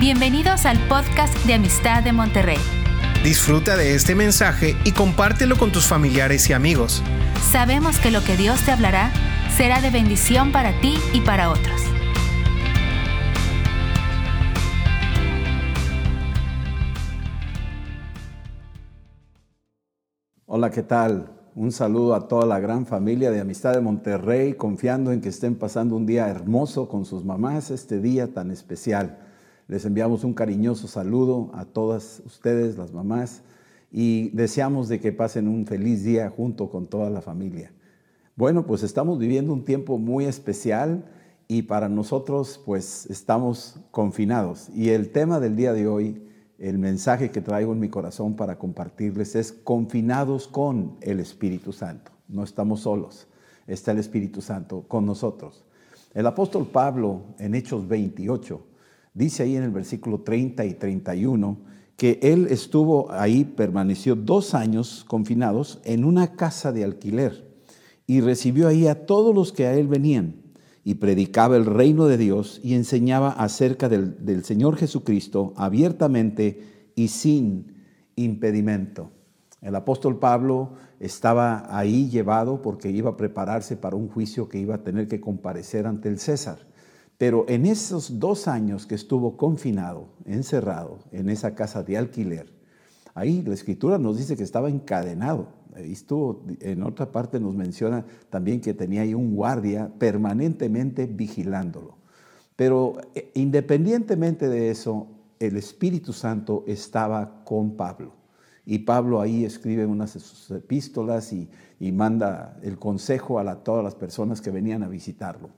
Bienvenidos al podcast de Amistad de Monterrey. Disfruta de este mensaje y compártelo con tus familiares y amigos. Sabemos que lo que Dios te hablará será de bendición para ti y para otros. Hola, ¿qué tal? Un saludo a toda la gran familia de Amistad de Monterrey, confiando en que estén pasando un día hermoso con sus mamás, este día tan especial. Les enviamos un cariñoso saludo a todas ustedes, las mamás, y deseamos de que pasen un feliz día junto con toda la familia. Bueno, pues estamos viviendo un tiempo muy especial y para nosotros pues estamos confinados. Y el tema del día de hoy, el mensaje que traigo en mi corazón para compartirles es confinados con el Espíritu Santo. No estamos solos, está el Espíritu Santo con nosotros. El apóstol Pablo en Hechos 28 Dice ahí en el versículo 30 y 31 que él estuvo ahí, permaneció dos años confinados en una casa de alquiler y recibió ahí a todos los que a él venían y predicaba el reino de Dios y enseñaba acerca del, del Señor Jesucristo abiertamente y sin impedimento. El apóstol Pablo estaba ahí llevado porque iba a prepararse para un juicio que iba a tener que comparecer ante el César. Pero en esos dos años que estuvo confinado, encerrado en esa casa de alquiler, ahí la escritura nos dice que estaba encadenado. estuvo, en otra parte nos menciona también que tenía ahí un guardia permanentemente vigilándolo. Pero eh, independientemente de eso, el Espíritu Santo estaba con Pablo. Y Pablo ahí escribe unas de sus epístolas y, manda el consejo a todas las personas que venían a visitarlo.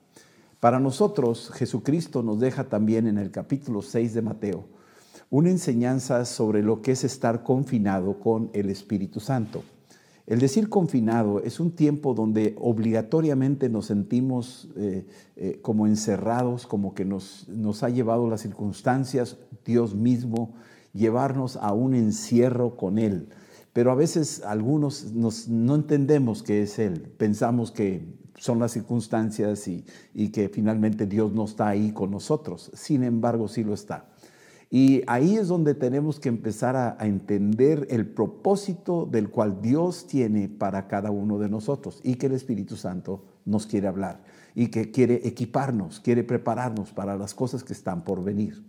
Para nosotros, Jesucristo nos deja también en el capítulo 6 de Mateo una enseñanza sobre lo que es estar confinado con el Espíritu Santo. El decir confinado es un tiempo donde obligatoriamente nos sentimos eh, eh, como encerrados, como que nos, nos ha llevado las circunstancias, Dios mismo, llevarnos a un encierro con Él. Pero a veces algunos no entendemos qué es Él. Pensamos que son las circunstancias y, que finalmente Dios no está ahí con nosotros. Sin embargo, sí lo está. Y ahí es donde tenemos que empezar a, entender el propósito del cual Dios tiene para cada uno de nosotros y que el Espíritu Santo nos quiere hablar y que quiere equiparnos, quiere prepararnos para las cosas que están por venir.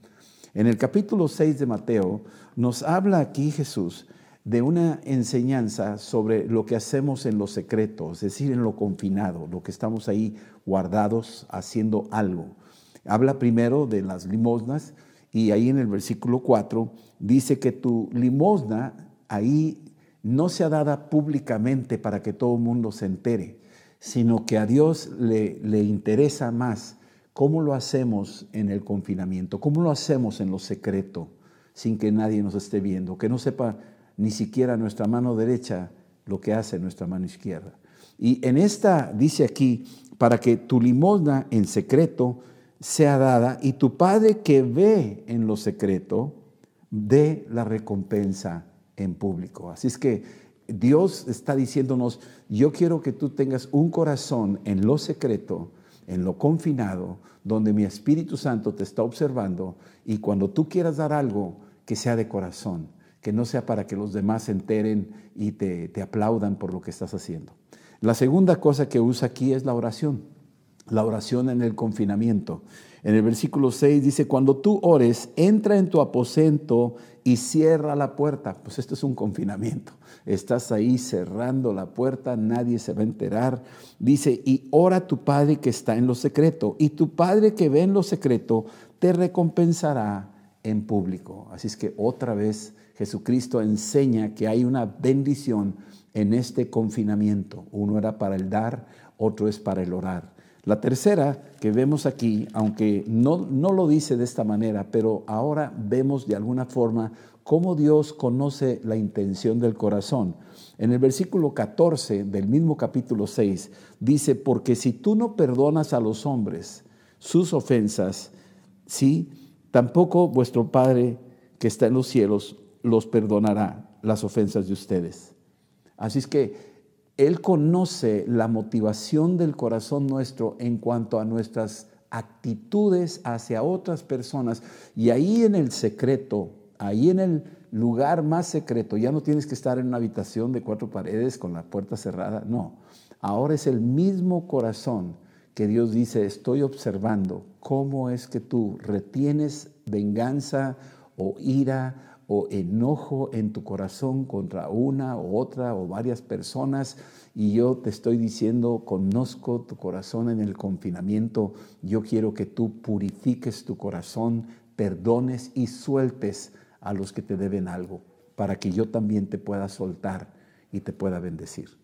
En el capítulo 6 de Mateo nos habla aquí Jesús de una enseñanza sobre lo que hacemos en lo secreto, es decir, en lo confinado, lo que estamos ahí guardados haciendo algo. Habla primero de las limosnas y ahí en el versículo 4 dice que tu limosna ahí no sea dada públicamente para que todo el mundo se entere, sino que a Dios le, le interesa más cómo lo hacemos en el confinamiento, cómo lo hacemos en lo secreto, sin que nadie nos esté viendo, que no sepa ni siquiera nuestra mano derecha lo que hace nuestra mano izquierda. Y en esta dice aquí, para que tu limosna en secreto sea dada y tu Padre que ve en lo secreto dé la recompensa en público. Así es que Dios está diciéndonos, yo quiero que tú tengas un corazón en lo secreto, en lo confinado, donde mi Espíritu Santo te está observando y cuando tú quieras dar algo, que sea de corazón que no sea para que los demás se enteren y te, aplaudan por lo que estás haciendo. La segunda cosa que usa aquí es la oración, la oración en el confinamiento. En el versículo 6 dice, cuando tú ores, entra en tu aposento y cierra la puerta. Pues esto es un confinamiento. Estás ahí cerrando la puerta, nadie se va a enterar. Dice, y ora a tu Padre que está en lo secreto, y tu Padre que ve en lo secreto te recompensará en público. Así es que otra vez Jesucristo enseña que hay una bendición en este confinamiento. Uno era para el dar, otro es para el orar. La tercera que vemos aquí, aunque no, no lo dice de esta manera, pero ahora vemos de alguna forma cómo Dios conoce la intención del corazón. En el versículo 14 del mismo capítulo 6 dice, porque si tú no perdonas a los hombres sus ofensas, sí, tampoco vuestro Padre que está en los cielos los perdonará las ofensas de ustedes. Así es que Él conoce la motivación del corazón nuestro en cuanto a nuestras actitudes hacia otras personas. Y ahí en el secreto, ahí en el lugar más secreto, ya no tienes que estar en una habitación de cuatro paredes con la puerta cerrada, no. Ahora es el mismo corazón que Dios dice, estoy observando cómo es que tú retienes venganza o ira o enojo en tu corazón contra una o otra o varias personas y yo te estoy diciendo, conozco tu corazón en el confinamiento, yo quiero que tú purifiques tu corazón, perdones y sueltes a los que te deben algo, para que yo también te pueda soltar y te pueda bendecir.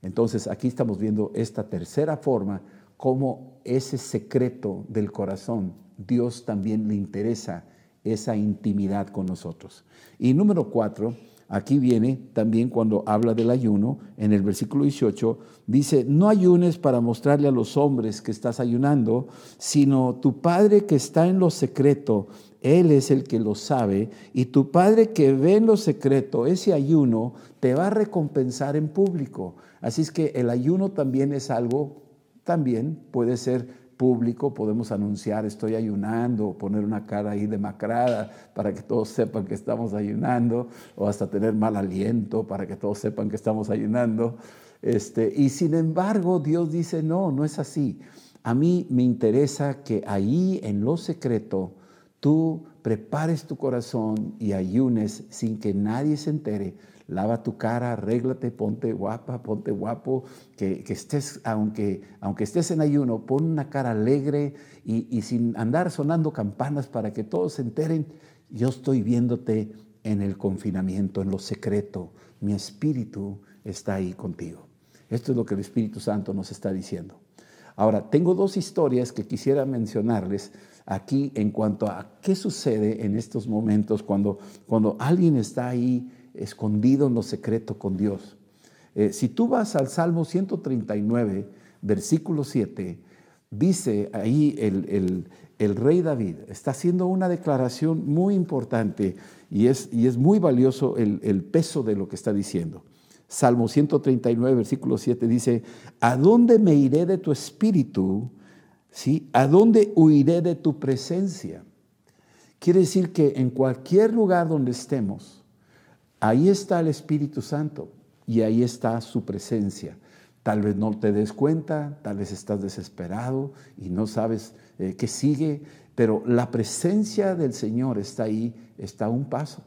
Entonces aquí estamos viendo esta tercera forma, cómo ese secreto del corazón, Dios también le interesa esa intimidad con nosotros. Y número cuatro, Aquí viene también cuando habla del ayuno, en el versículo 18, dice, no ayunes para mostrarle a los hombres que estás ayunando, sino tu Padre que está en lo secreto, Él es el que lo sabe, y tu Padre que ve en lo secreto, ese ayuno, te va a recompensar en público. Así es que el ayuno también es algo, también puede ser público, podemos anunciar estoy ayunando, poner una cara ahí demacrada para que todos sepan que estamos ayunando, o hasta tener mal aliento para que todos sepan que estamos ayunando. Este, y sin embargo, Dios dice, no, no es así. A mí me interesa que ahí en lo secreto tú prepares tu corazón y ayunes sin que nadie se entere lava tu cara, arréglate, ponte guapa, ponte guapo, que, estés, aunque, aunque estés en ayuno, pon una cara alegre y, y sin andar sonando campanas para que todos se enteren, yo estoy viéndote en el confinamiento, en lo secreto, mi espíritu está ahí contigo. Esto es lo que el Espíritu Santo nos está diciendo. Ahora, tengo dos historias que quisiera mencionarles aquí en cuanto a qué sucede en estos momentos cuando, cuando alguien está ahí escondido en lo secreto con Dios. Eh, si tú vas al Salmo 139, versículo 7, dice ahí el, rey David, está haciendo una declaración muy importante y es, y es muy valioso el, el peso de lo que está diciendo. Salmo 139, versículo 7 dice, ¿a dónde me iré de tu espíritu? ¿Sí? ¿A dónde huiré de tu presencia? Quiere decir que en cualquier lugar donde estemos, Ahí está el Espíritu Santo y ahí está su presencia. Tal vez no te des cuenta, tal vez estás desesperado y no sabes eh, qué sigue, pero la presencia del Señor está ahí, está a un paso.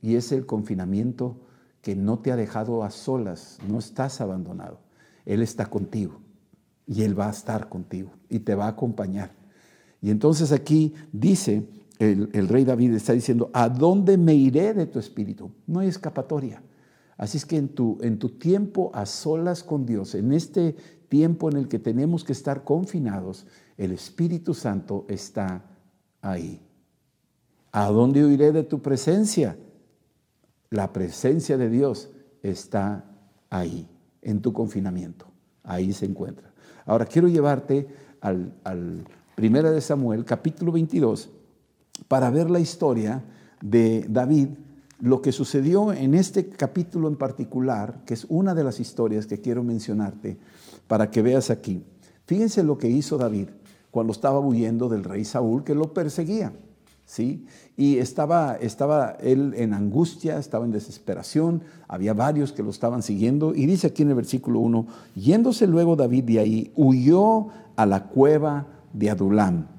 Y es el confinamiento que no te ha dejado a solas, no estás abandonado. Él está contigo y Él va a estar contigo y te va a acompañar. Y entonces aquí dice el, rey David está diciendo, ¿a dónde me iré de tu espíritu? No hay escapatoria. Así es que en tu, en tu tiempo a solas con Dios, en este tiempo en el que tenemos que estar confinados, el Espíritu Santo está ahí. ¿A dónde huiré de tu presencia? La presencia de Dios está ahí, en tu confinamiento. Ahí se encuentra. Ahora quiero llevarte al, al Primera de Samuel, capítulo 22, para ver la historia de David, lo que sucedió en este capítulo en particular, que es una de las historias que quiero mencionarte para que veas aquí. Fíjense lo que hizo David cuando estaba huyendo del rey Saúl, que lo perseguía. ¿Sí? Y estaba, estaba él en angustia, estaba en desesperación, había varios que lo estaban siguiendo. Y dice aquí en el versículo 1, yéndose luego David de ahí, huyó a la cueva de Adulam.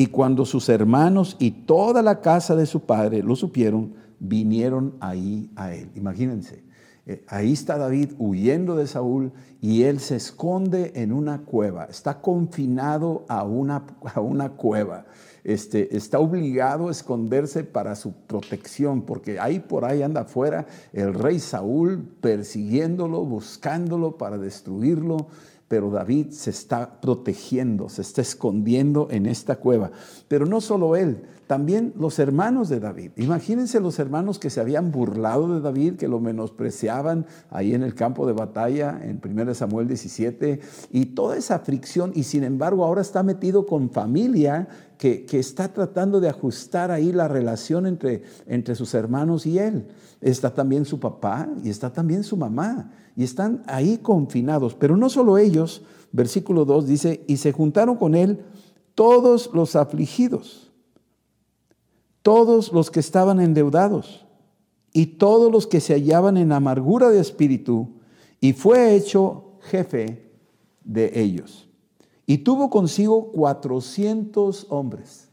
Y cuando sus hermanos y toda la casa de su padre lo supieron, vinieron ahí a él. Imagínense, eh, ahí está David huyendo de Saúl y él se esconde en una cueva, está confinado a una, a una cueva. Este, está obligado a esconderse para su protección, porque ahí por ahí anda afuera el rey Saúl persiguiéndolo, buscándolo para destruirlo pero David se está protegiendo, se está escondiendo en esta cueva. Pero no solo él, también los hermanos de David. Imagínense los hermanos que se habían burlado de David, que lo menospreciaban ahí en el campo de batalla, en 1 Samuel 17, y toda esa fricción, y sin embargo ahora está metido con familia que, está tratando de ajustar ahí la relación entre, entre sus hermanos y él. Está también su papá y está también su mamá y están ahí confinados. Pero no solo ellos, versículo 2 dice, y se juntaron con él todos los afligidos, todos los que estaban endeudados y todos los que se hallaban en amargura de espíritu, y fue hecho jefe de ellos. Y tuvo consigo 400 hombres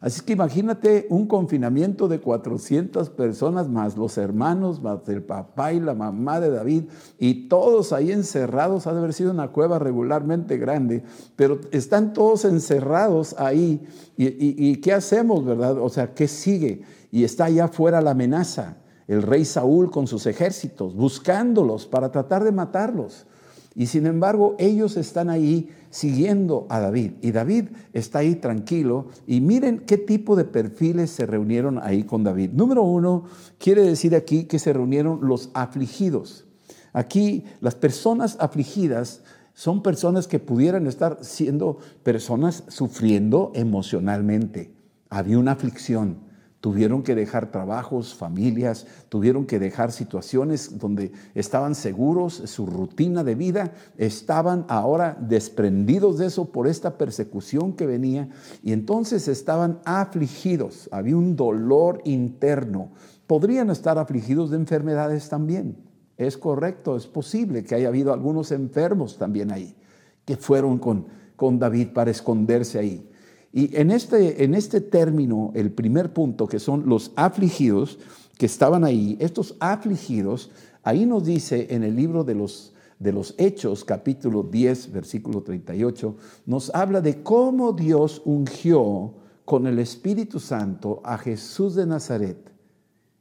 Así que imagínate un confinamiento de 400 personas más los hermanos, más el papá y la mamá de David, y todos ahí encerrados. Ha de haber sido una cueva regularmente grande, pero están todos encerrados ahí. ¿Y, qué hacemos, verdad? O sea, ¿qué sigue? Y está allá afuera la amenaza, el rey Saúl con sus ejércitos, buscándolos para tratar de matarlos. Y sin embargo, ellos están ahí siguiendo a David. Y David está ahí tranquilo. Y miren qué tipo de perfiles se reunieron ahí con David. Número uno, quiere decir aquí que se reunieron los afligidos. Aquí las personas afligidas son personas que pudieran estar siendo personas sufriendo emocionalmente. Había una aflicción. Tuvieron que dejar trabajos, familias, tuvieron que dejar situaciones donde estaban seguros, su rutina de vida, estaban ahora desprendidos de eso por esta persecución que venía y entonces estaban afligidos, había un dolor interno. Podrían estar afligidos de enfermedades también. Es correcto, es posible que haya habido algunos enfermos también ahí, que fueron con, con David para esconderse ahí. Y en este, en este término, el primer punto, que son los afligidos que estaban ahí, estos afligidos, ahí nos dice en el libro de los, de los Hechos, capítulo 10, versículo 38, nos habla de cómo Dios ungió con el Espíritu Santo a Jesús de Nazaret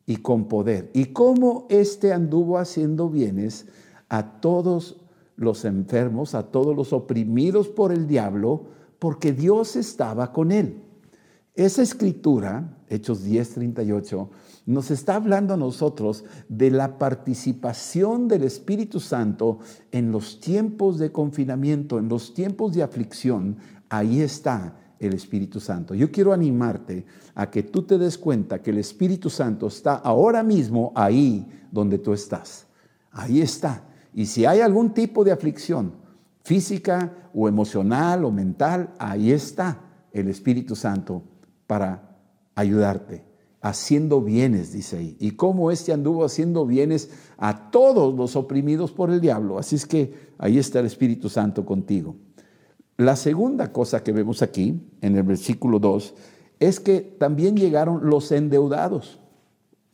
y con poder, y cómo éste anduvo haciendo bienes a todos los enfermos, a todos los oprimidos por el diablo, porque Dios estaba con él. Esa escritura, Hechos 10:38, nos está hablando a nosotros de la participación del Espíritu Santo en los tiempos de confinamiento, en los tiempos de aflicción. Ahí está el Espíritu Santo. Yo quiero animarte a que tú te des cuenta que el Espíritu Santo está ahora mismo ahí donde tú estás. Ahí está. Y si hay algún tipo de aflicción, física o emocional o mental, ahí está el Espíritu Santo para ayudarte, haciendo bienes, dice ahí. Y cómo éste anduvo haciendo bienes a todos los oprimidos por el diablo. Así es que ahí está el Espíritu Santo contigo. La segunda cosa que vemos aquí, en el versículo 2, es que también llegaron los endeudados.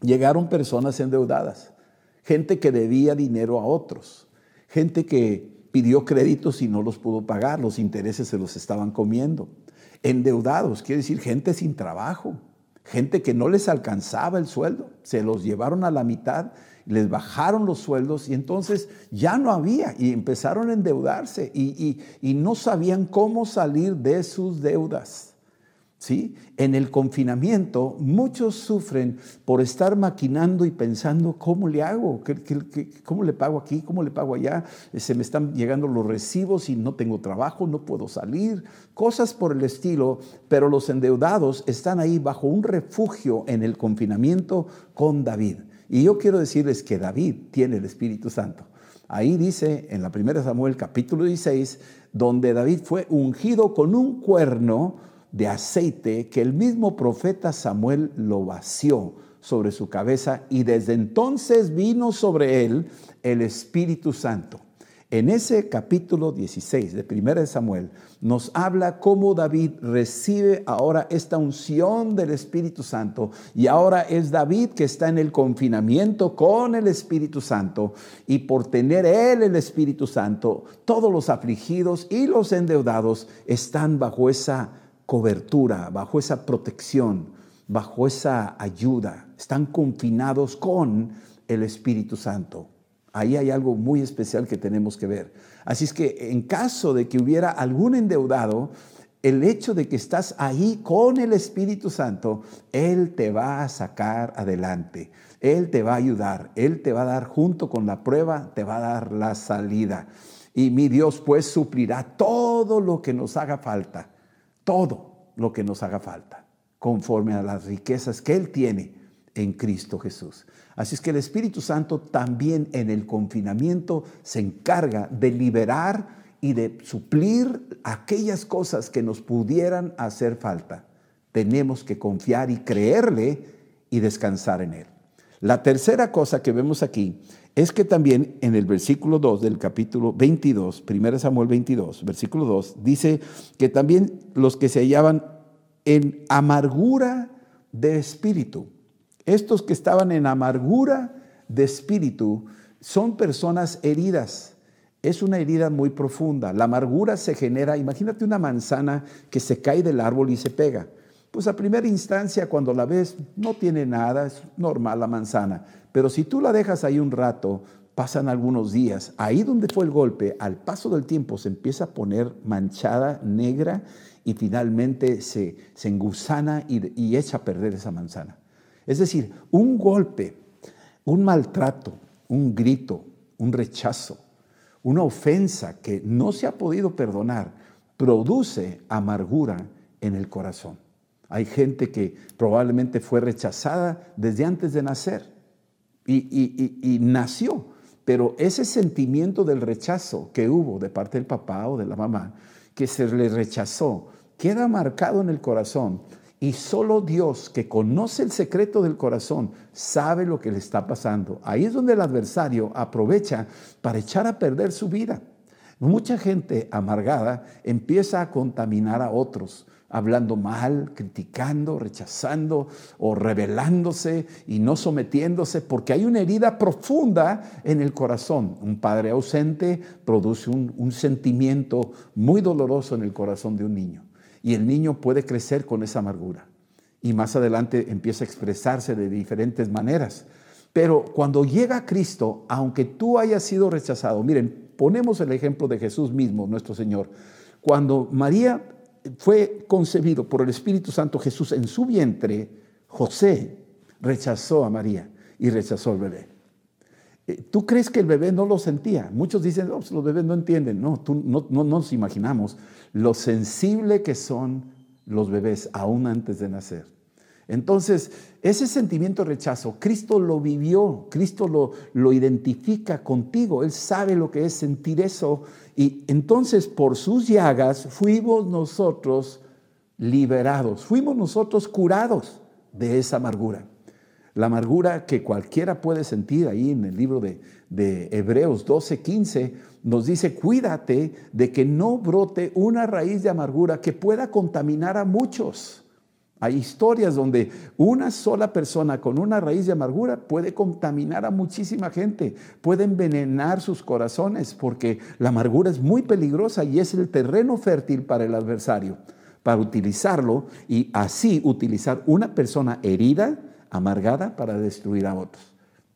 Llegaron personas endeudadas, gente que debía dinero a otros, gente que pidió créditos y no los pudo pagar, los intereses se los estaban comiendo. Endeudados, quiere decir gente sin trabajo, gente que no les alcanzaba el sueldo, se los llevaron a la mitad, les bajaron los sueldos y entonces ya no había y empezaron a endeudarse y, y no sabían cómo salir de sus deudas. ¿Sí? En el confinamiento muchos sufren por estar maquinando y pensando, ¿cómo le hago? cómo le pago aquí? ¿Cómo le pago allá? Se me están llegando los recibos y no tengo trabajo, no puedo salir. Cosas por el estilo, pero los endeudados están ahí bajo un refugio en el confinamiento con David. Y yo quiero decirles que David tiene el Espíritu Santo. Ahí dice en la primera Samuel capítulo 16, donde David fue ungido con un cuerno, de aceite que el mismo profeta Samuel lo vació sobre su cabeza y desde entonces vino sobre él el Espíritu Santo. En ese capítulo 16 de 1 Samuel nos habla cómo David recibe ahora esta unción del Espíritu Santo y ahora es David que está en el confinamiento con el Espíritu Santo y por tener él el Espíritu Santo, todos los afligidos y los endeudados están bajo esa cobertura, bajo esa protección, bajo esa ayuda. Están confinados con el Espíritu Santo. Ahí hay algo muy especial que tenemos que ver. Así es que en caso de que hubiera algún endeudado, el hecho de que estás ahí con el Espíritu Santo, Él te va a sacar adelante. Él te va a ayudar. Él te va a dar junto con la prueba, te va a dar la salida. Y mi Dios pues suplirá todo lo que nos haga falta todo lo que nos haga falta, conforme a las riquezas que Él tiene en Cristo Jesús. Así es que el Espíritu Santo también en el confinamiento se encarga de liberar y de suplir aquellas cosas que nos pudieran hacer falta. Tenemos que confiar y creerle y descansar en Él. La tercera cosa que vemos aquí es que también en el versículo 2 del capítulo 22, 1 Samuel 22, versículo 2, dice que también los que se hallaban en amargura de espíritu, estos que estaban en amargura de espíritu, son personas heridas. Es una herida muy profunda. La amargura se genera, imagínate una manzana que se cae del árbol y se pega. Pues a primera instancia, cuando la ves, no tiene nada, es normal la manzana. Pero si tú la dejas ahí un rato, pasan algunos días, ahí donde fue el golpe, al paso del tiempo se empieza a poner manchada, negra, y finalmente se, se engusana y, y echa a perder esa manzana. Es decir, un golpe, un maltrato, un grito, un rechazo, una ofensa que no se ha podido perdonar, produce amargura en el corazón. Hay gente que probablemente fue rechazada desde antes de nacer y, nació, pero ese sentimiento del rechazo que hubo de parte del papá o de la mamá, que se le rechazó, queda marcado en el corazón y solo Dios, que conoce el secreto del corazón, sabe lo que le está pasando. Ahí es donde el adversario aprovecha para echar a perder su vida. Mucha gente amargada empieza a contaminar a otros hablando mal, criticando, rechazando o rebelándose y no sometiéndose, porque hay una herida profunda en el corazón. Un padre ausente produce un, sentimiento muy doloroso en el corazón de un niño y el niño puede crecer con esa amargura y más adelante empieza a expresarse de diferentes maneras. Pero cuando llega Cristo, aunque tú hayas sido rechazado, miren, ponemos el ejemplo de Jesús mismo, nuestro Señor. Cuando María fue concebido por el Espíritu Santo Jesús en su vientre, José rechazó a María y rechazó al bebé. Eh, ¿Tú crees que el bebé no lo sentía? Muchos dicen, oh, los bebés no entienden. No, tú, no, no nos imaginamos lo sensible que son los bebés aún antes de nacer. Entonces, ese sentimiento de rechazo, Cristo lo vivió, Cristo lo, lo identifica contigo, Él sabe lo que es sentir eso y entonces por sus llagas fuimos nosotros liberados, fuimos nosotros curados de esa amargura. La amargura que cualquiera puede sentir ahí en el libro de, de Hebreos 12, 15, nos dice, cuídate de que no brote una raíz de amargura que pueda contaminar a muchos. Hay historias donde una sola persona con una raíz de amargura puede contaminar a muchísima gente, puede envenenar sus corazones, porque la amargura es muy peligrosa y es el terreno fértil para el adversario, para utilizarlo y así utilizar una persona herida, amargada, para destruir a otros.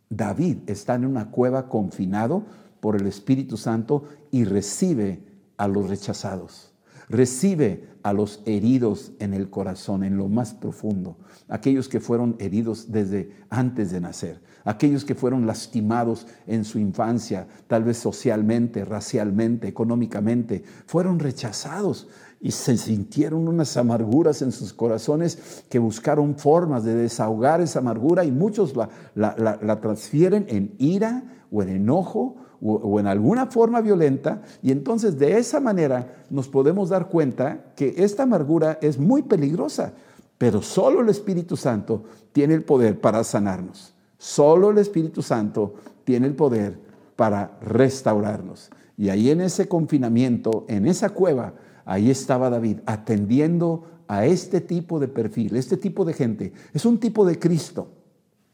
David está en una cueva confinado por el Espíritu Santo y recibe a los rechazados Recibe a los heridos en el corazón, en lo más profundo, aquellos que fueron heridos desde antes de nacer, aquellos que fueron lastimados en su infancia, tal vez socialmente, racialmente, económicamente, fueron rechazados y se sintieron unas amarguras en sus corazones que buscaron formas de desahogar esa amargura y muchos la, la transfieren en ira o en enojo o, en alguna forma violenta, y entonces de esa manera nos podemos dar cuenta que esta amargura es muy peligrosa, pero solo el Espíritu Santo tiene el poder para sanarnos. Solo el Espíritu Santo tiene el poder para restaurarnos. Y ahí en ese confinamiento, en esa cueva, ahí estaba David atendiendo a este tipo de perfil, este tipo de gente. Es un tipo de Cristo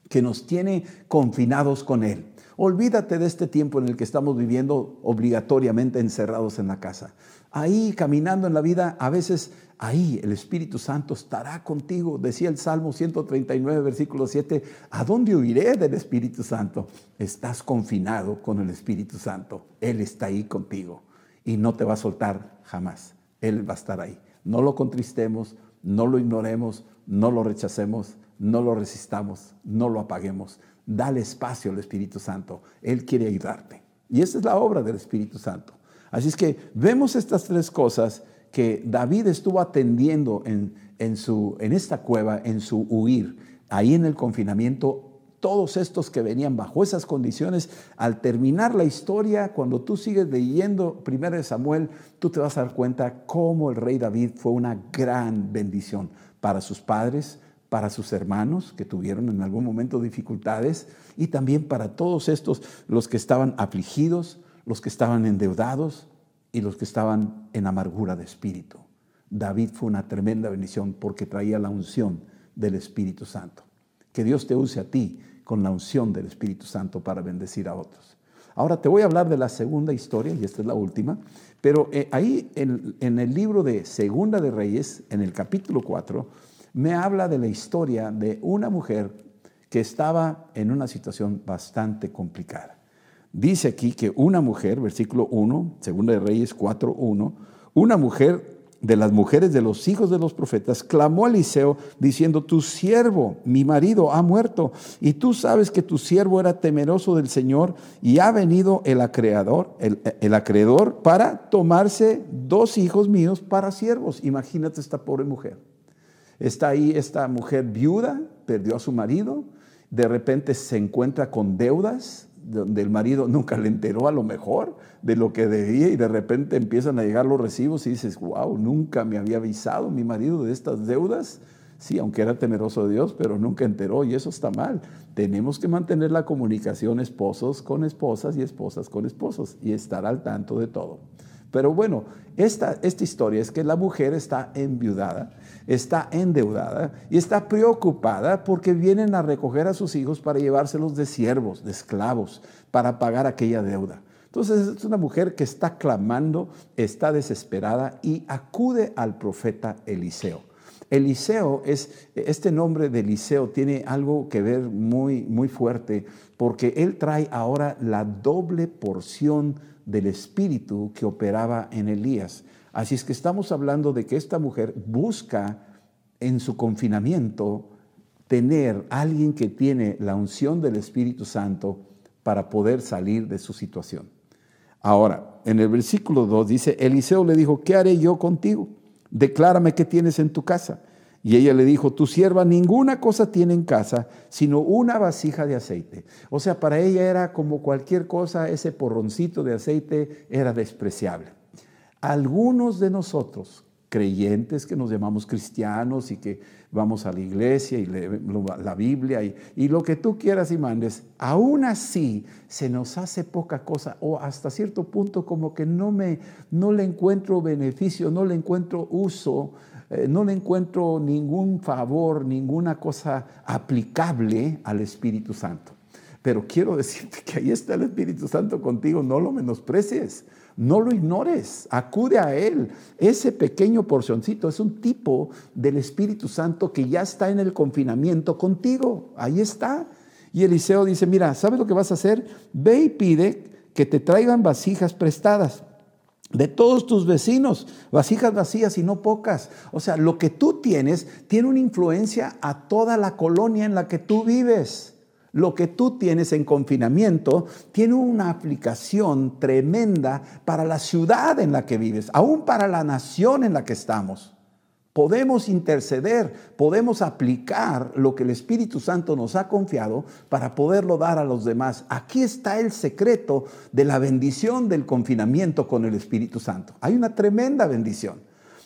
que nos tiene confinados con Él. Olvídate de este tiempo en el que estamos viviendo obligatoriamente encerrados en la casa. Ahí, caminando en la vida, a veces ahí el Espíritu Santo estará contigo. Decía el Salmo 139, versículo 7, ¿a dónde huiré del Espíritu Santo? Estás confinado con el Espíritu Santo. Él está ahí contigo y no te va a soltar jamás. Él va a estar ahí. No lo contristemos, no lo ignoremos, no lo rechacemos, no lo resistamos, no lo apaguemos Dale espacio al Espíritu Santo. Él quiere ayudarte. Y esa es la obra del Espíritu Santo. Así es que vemos estas tres cosas que David estuvo atendiendo en, su, en esta cueva, en su huir, ahí en el confinamiento, todos estos que venían bajo esas condiciones, al terminar la historia, cuando tú sigues leyendo 1 Samuel, tú te vas a dar cuenta cómo el rey David fue una gran bendición para sus padres, para sus hermanos que tuvieron en algún momento dificultades y también para todos estos, los que estaban afligidos, los que estaban endeudados y los que estaban en amargura de espíritu. David fue una tremenda bendición porque traía la unción del Espíritu Santo. Que Dios te use a ti con la unción del Espíritu Santo para bendecir a otros. Ahora te voy a hablar de la segunda historia, y esta es la última, pero eh, ahí en, en, el libro de Segunda de Reyes, en el capítulo 4, me habla de la historia de una mujer que estaba en una situación bastante complicada. Dice aquí que una mujer, versículo 1, Segunda de Reyes 4, 1, una mujer de las mujeres de los hijos de los profetas, clamó a Eliseo diciendo, tu siervo, mi marido, ha muerto, y tú sabes que tu siervo era temeroso del Señor, y ha venido el acreedor, el, acreedor para tomarse dos hijos míos para siervos. Imagínate esta pobre mujer. Está ahí esta mujer viuda, perdió a su marido, de repente se encuentra con deudas, donde el marido nunca le enteró a lo mejor de lo que debía y de repente empiezan a llegar los recibos y dices, wow, nunca me había avisado mi marido de estas deudas. Sí, aunque era temeroso de Dios, pero nunca enteró y eso está mal. Tenemos que mantener la comunicación esposos con esposas y esposas con esposos y estar al tanto de todo. Pero bueno, esta, esta historia es que la mujer está enviudada, está endeudada y está preocupada porque vienen a recoger a sus hijos para llevárselos de siervos, de esclavos, para pagar aquella deuda. Entonces es una mujer que está clamando, está desesperada y acude al profeta Eliseo. Eliseo es, este nombre de Eliseo tiene algo que ver muy, muy fuerte porque él trae ahora la doble porción del espíritu que operaba en Elías. Así es que estamos hablando de que esta mujer busca en su confinamiento tener alguien que tiene la unción del Espíritu Santo para poder salir de su situación. Ahora, en el versículo 2 dice, Eliseo le dijo, ¿qué haré yo contigo? Declárame qué tienes en tu casa. Y ella le dijo, tu sierva ninguna cosa tiene en casa, sino una vasija de aceite. O sea, para ella era como cualquier cosa, ese porroncito de aceite era despreciable. Algunos de nosotros, creyentes que nos llamamos cristianos y que vamos a la iglesia y leemos la Biblia y, lo que tú quieras y mandes, aún así se nos hace poca cosa o hasta cierto punto como que no, me, no le encuentro beneficio, no le encuentro uso eh, no le encuentro ningún favor, ninguna cosa aplicable al Espíritu Santo. Pero quiero decirte que ahí está el Espíritu Santo contigo, no lo menosprecies, no lo ignores, acude a Él. Ese pequeño porcioncito es un tipo del Espíritu Santo que ya está en el confinamiento contigo, ahí está. Y Eliseo dice, mira, ¿sabes lo que vas a hacer? Ve y pide que te traigan vasijas prestadas de todos tus vecinos, vasijas vacías y no pocas. O sea, lo que tú tienes tiene una influencia a toda la colonia en la que tú vives. Lo que tú tienes en confinamiento tiene una aplicación tremenda para la ciudad en la que vives, aún para la nación en la que estamos. Podemos interceder, podemos aplicar lo que el Espíritu Santo nos ha confiado para poderlo dar a los demás. Aquí está el secreto de la bendición del confinamiento con el Espíritu Santo. Hay una tremenda bendición.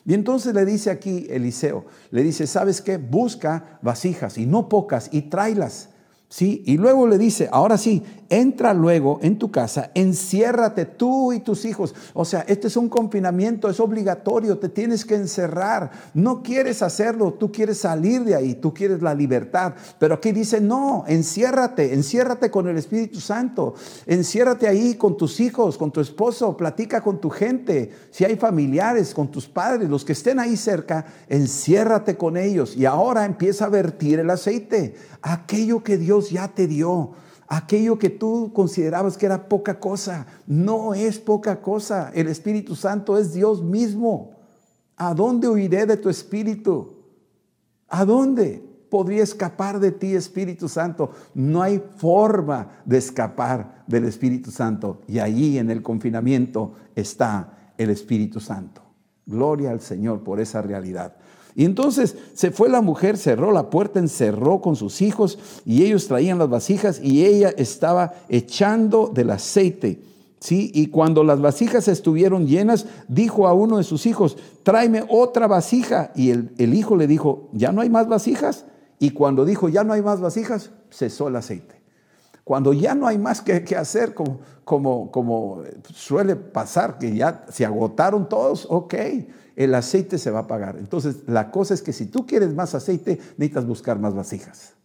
Y entonces le dice aquí Eliseo, le dice, ¿sabes qué? Busca vasijas y no pocas y tráelas. ¿Sí? Y luego le dice, ahora sí, entra luego en tu casa, enciérrate tú y tus hijos. O sea, este es un confinamiento, es obligatorio, te tienes que encerrar. No quieres hacerlo, tú quieres salir de ahí, tú quieres la libertad. Pero aquí dice, no, enciérrate, enciérrate con el Espíritu Santo, enciérrate ahí con tus hijos, con tu esposo, platica con tu gente, si hay familiares, con tus padres, los que estén ahí cerca, enciérrate con ellos. Y ahora empieza a vertir el aceite, aquello que Dios ya te dio aquello que tú considerabas que era poca cosa, no es poca cosa. El Espíritu Santo es Dios mismo. ¿A dónde huiré de tu Espíritu? ¿A dónde podría escapar de ti, Espíritu Santo? No hay forma de escapar del Espíritu Santo. Y allí en el confinamiento está el Espíritu Santo. Gloria al Señor por esa realidad. Y entonces se fue la mujer, cerró la puerta, encerró con sus hijos y ellos traían las vasijas y ella estaba echando del aceite. ¿sí? Y cuando las vasijas estuvieron llenas, dijo a uno de sus hijos, tráeme otra vasija. Y el, el hijo le dijo, ¿ya no hay más vasijas? Y cuando dijo, ya no hay más vasijas, cesó el aceite. Cuando ya no hay más que, hacer, como, como, como, suele pasar, que ya se agotaron todos, ok, el aceite se va a pagar. Entonces, la cosa es que si tú quieres más aceite, necesitas buscar más vasijas.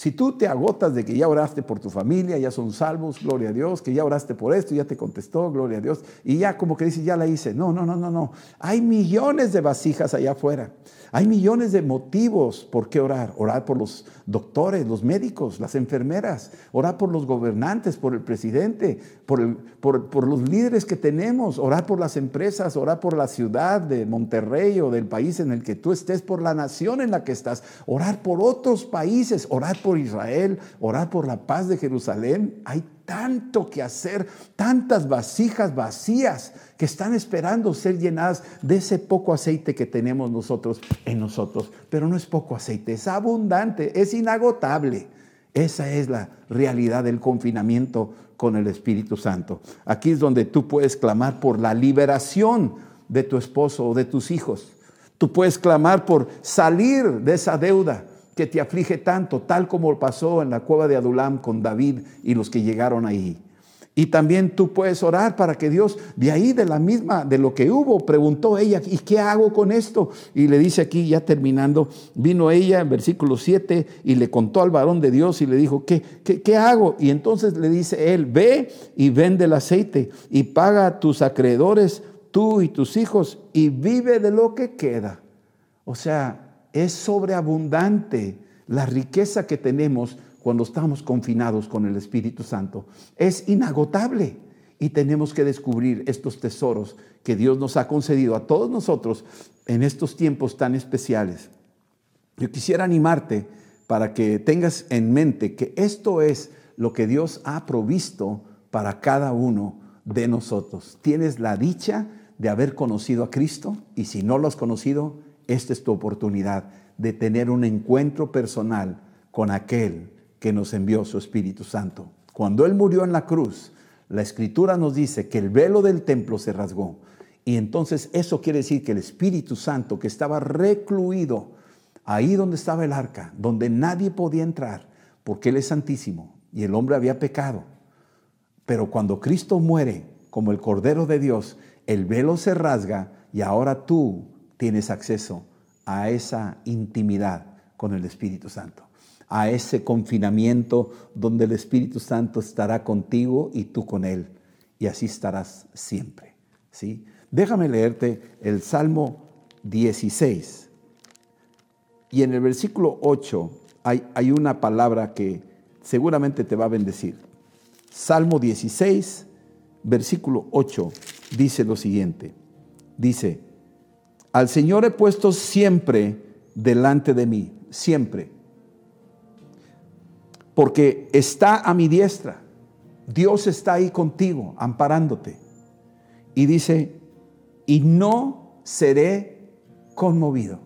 Si tú te agotas de que ya oraste por tu familia, ya son salvos, gloria a Dios, que ya oraste por esto, ya te contestó, gloria a Dios, y ya como que dices, ya la hice. No, no, no, no, no. Hay millones de vasijas allá afuera. Hay millones de motivos por qué orar. Orar por los doctores, los médicos, las enfermeras. Orar por los gobernantes, por el presidente, por, los líderes que tenemos. Orar por las empresas, orar por la ciudad de Monterrey o del país en el que tú estés, por la nación en la que estás. Orar por otros países, orar por Israel, orar por la paz de Jerusalén. Hay tanto que hacer, tantas vasijas vacías que están esperando ser llenadas de ese poco aceite que tenemos nosotros en nosotros. Pero no es poco aceite, es abundante, es inagotable. Esa es la realidad del confinamiento con el Espíritu Santo. Aquí es donde tú puedes clamar por la liberación de tu esposo o de tus hijos. Tú puedes clamar por salir de esa deuda que te aflige tanto, tal como pasó en la cueva de Adulam con David y los que llegaron ahí. Y también tú puedes orar para que Dios, de ahí de la misma, de lo que hubo, preguntó ella, ¿y qué hago con esto? Y le dice aquí, ya terminando, vino ella en versículo 7 y le contó al varón de Dios y le dijo, ¿qué, qué, qué hago? Y entonces le dice él, ve y vende el aceite y paga a tus acreedores, tú y tus hijos, y vive de lo que queda. O sea, es sobreabundante la riqueza que tenemos cuando estamos confinados con el Espíritu Santo. Es inagotable y tenemos que descubrir estos tesoros que Dios nos ha concedido a todos nosotros en estos tiempos tan especiales. Yo quisiera animarte para que tengas en mente que esto es lo que Dios ha provisto para cada uno de nosotros. Tienes la dicha de haber conocido a Cristo y si no lo has conocido, esta es tu oportunidad de tener un encuentro personal con aquel que nos envió su Espíritu Santo. Cuando Él murió en la cruz, la escritura nos dice que el velo del templo se rasgó. Y entonces eso quiere decir que el Espíritu Santo que estaba recluido ahí donde estaba el arca, donde nadie podía entrar, porque Él es santísimo y el hombre había pecado. Pero cuando Cristo muere como el Cordero de Dios, el velo se rasga y ahora tú tienes acceso a esa intimidad con el Espíritu Santo, a ese confinamiento donde el Espíritu Santo estará contigo y tú con Él, y así estarás siempre. ¿sí? Déjame leerte el Salmo 16. Y en el versículo 8 hay, hay una palabra que seguramente te va a bendecir. Salmo 16, versículo 8, dice lo siguiente. Dice, al Señor he puesto siempre delante de mí, siempre. Porque está a mi diestra. Dios está ahí contigo, amparándote. Y dice, y no seré conmovido.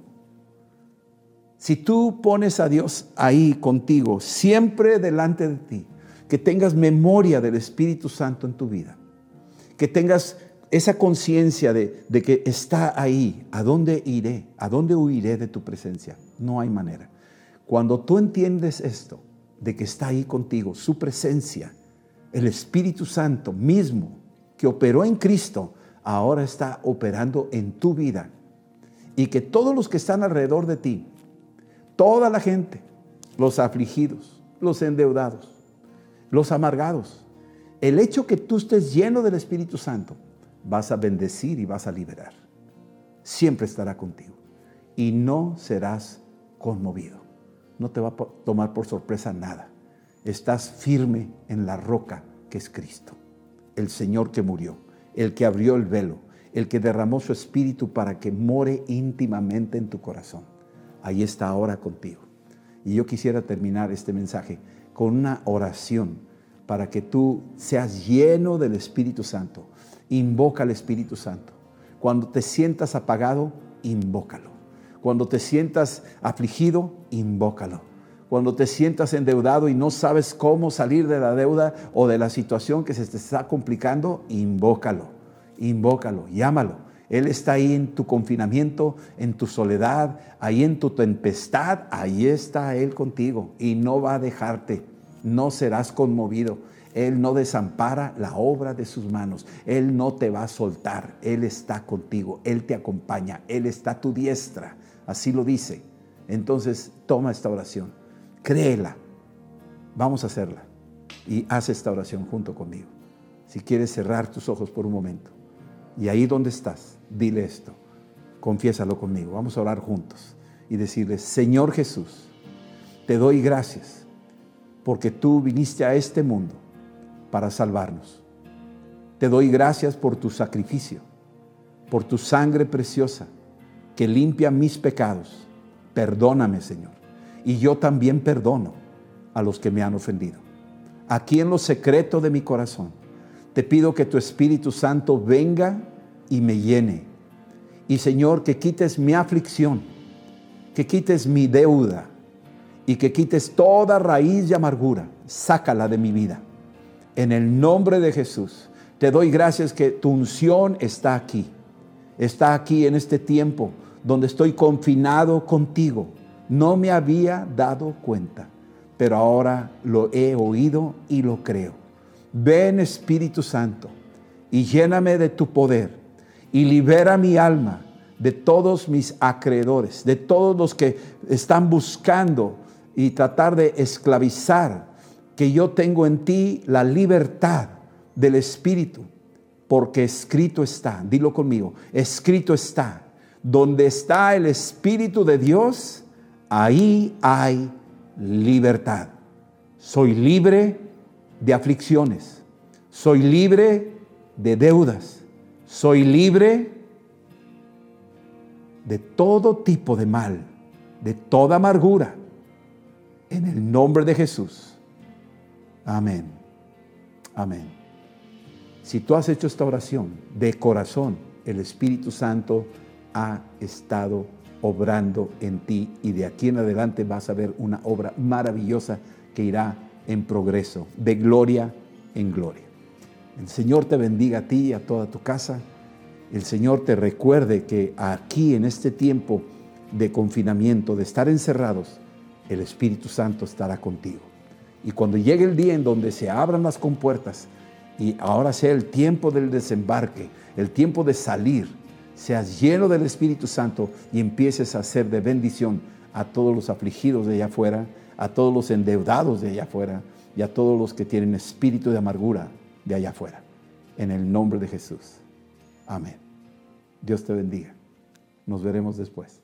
Si tú pones a Dios ahí contigo, siempre delante de ti, que tengas memoria del Espíritu Santo en tu vida, que tengas esa conciencia de, que está ahí, ¿a dónde iré? ¿A dónde huiré de tu presencia? No hay manera. Cuando tú entiendes esto, de que está ahí contigo, su presencia, el Espíritu Santo mismo que operó en Cristo, ahora está operando en tu vida. Y que todos los que están alrededor de ti, toda la gente, los afligidos, los endeudados, los amargados, el hecho que tú estés lleno del Espíritu Santo, vas a bendecir y vas a liberar. Siempre estará contigo. Y no serás conmovido. No te va a tomar por sorpresa nada. Estás firme en la roca que es Cristo. El Señor que murió, el que abrió el velo, el que derramó su espíritu para que more íntimamente en tu corazón. Ahí está ahora contigo. Y yo quisiera terminar este mensaje con una oración para que tú seas lleno del Espíritu Santo Invoca al Espíritu Santo. Cuando te sientas apagado, invócalo. Cuando te sientas afligido, invócalo. Cuando te sientas endeudado y no sabes cómo salir de la deuda o de la situación que se te está complicando, invócalo, invócalo, llámalo. Él está ahí en tu confinamiento, en tu soledad, ahí en tu tempestad, ahí está Él contigo y no va a dejarte, no serás conmovido. Él no desampara la obra de sus manos. Él no te va a soltar. Él está contigo. Él te acompaña. Él está a tu diestra. Así lo dice. Entonces, toma esta oración. Créela. Vamos a hacerla. Y haz esta oración junto conmigo. Si quieres cerrar tus ojos por un momento. Y ahí donde estás, dile esto. Confiésalo conmigo. Vamos a orar juntos. Y decirle, Señor Jesús, te doy gracias porque tú viniste a este mundo para salvarnos. Te doy gracias por tu sacrificio, por tu sangre preciosa que limpia mis pecados. Perdóname, Señor. Y yo también perdono a los que me han ofendido. Aquí en lo secreto de mi corazón, te pido que tu Espíritu Santo venga y me llene. Y Señor, que quites mi aflicción, que quites mi deuda y que quites toda raíz de amargura. Sácala de mi vida en el nombre de Jesús, te doy gracias que tu unción está aquí. Está aquí en este tiempo donde estoy confinado contigo. No me había dado cuenta, pero ahora lo he oído y lo creo. Ven Espíritu Santo y lléname de tu poder y libera mi alma de todos mis acreedores, de todos los que están buscando y tratar de esclavizar que yo tengo en ti la libertad del Espíritu, porque escrito está, dilo conmigo, escrito está, donde está el Espíritu de Dios, ahí hay libertad. Soy libre de aflicciones, soy libre de deudas, soy libre de todo tipo de mal, de toda amargura, en el nombre de Jesús. Amén. Amén. Si tú has hecho esta oración de corazón, el Espíritu Santo ha estado obrando en ti y de aquí en adelante vas a ver una obra maravillosa que irá en progreso, de gloria en gloria. El Señor te bendiga a ti y a toda tu casa. El Señor te recuerde que aquí en este tiempo de confinamiento, de estar encerrados, el Espíritu Santo estará contigo. Y cuando llegue el día en donde se abran las compuertas y ahora sea el tiempo del desembarque, el tiempo de salir, seas lleno del Espíritu Santo y empieces a hacer de bendición a todos los afligidos de allá afuera, a todos los endeudados de allá afuera y a todos los que tienen espíritu de amargura de allá afuera. En el nombre de Jesús. Amén. Dios te bendiga. Nos veremos después.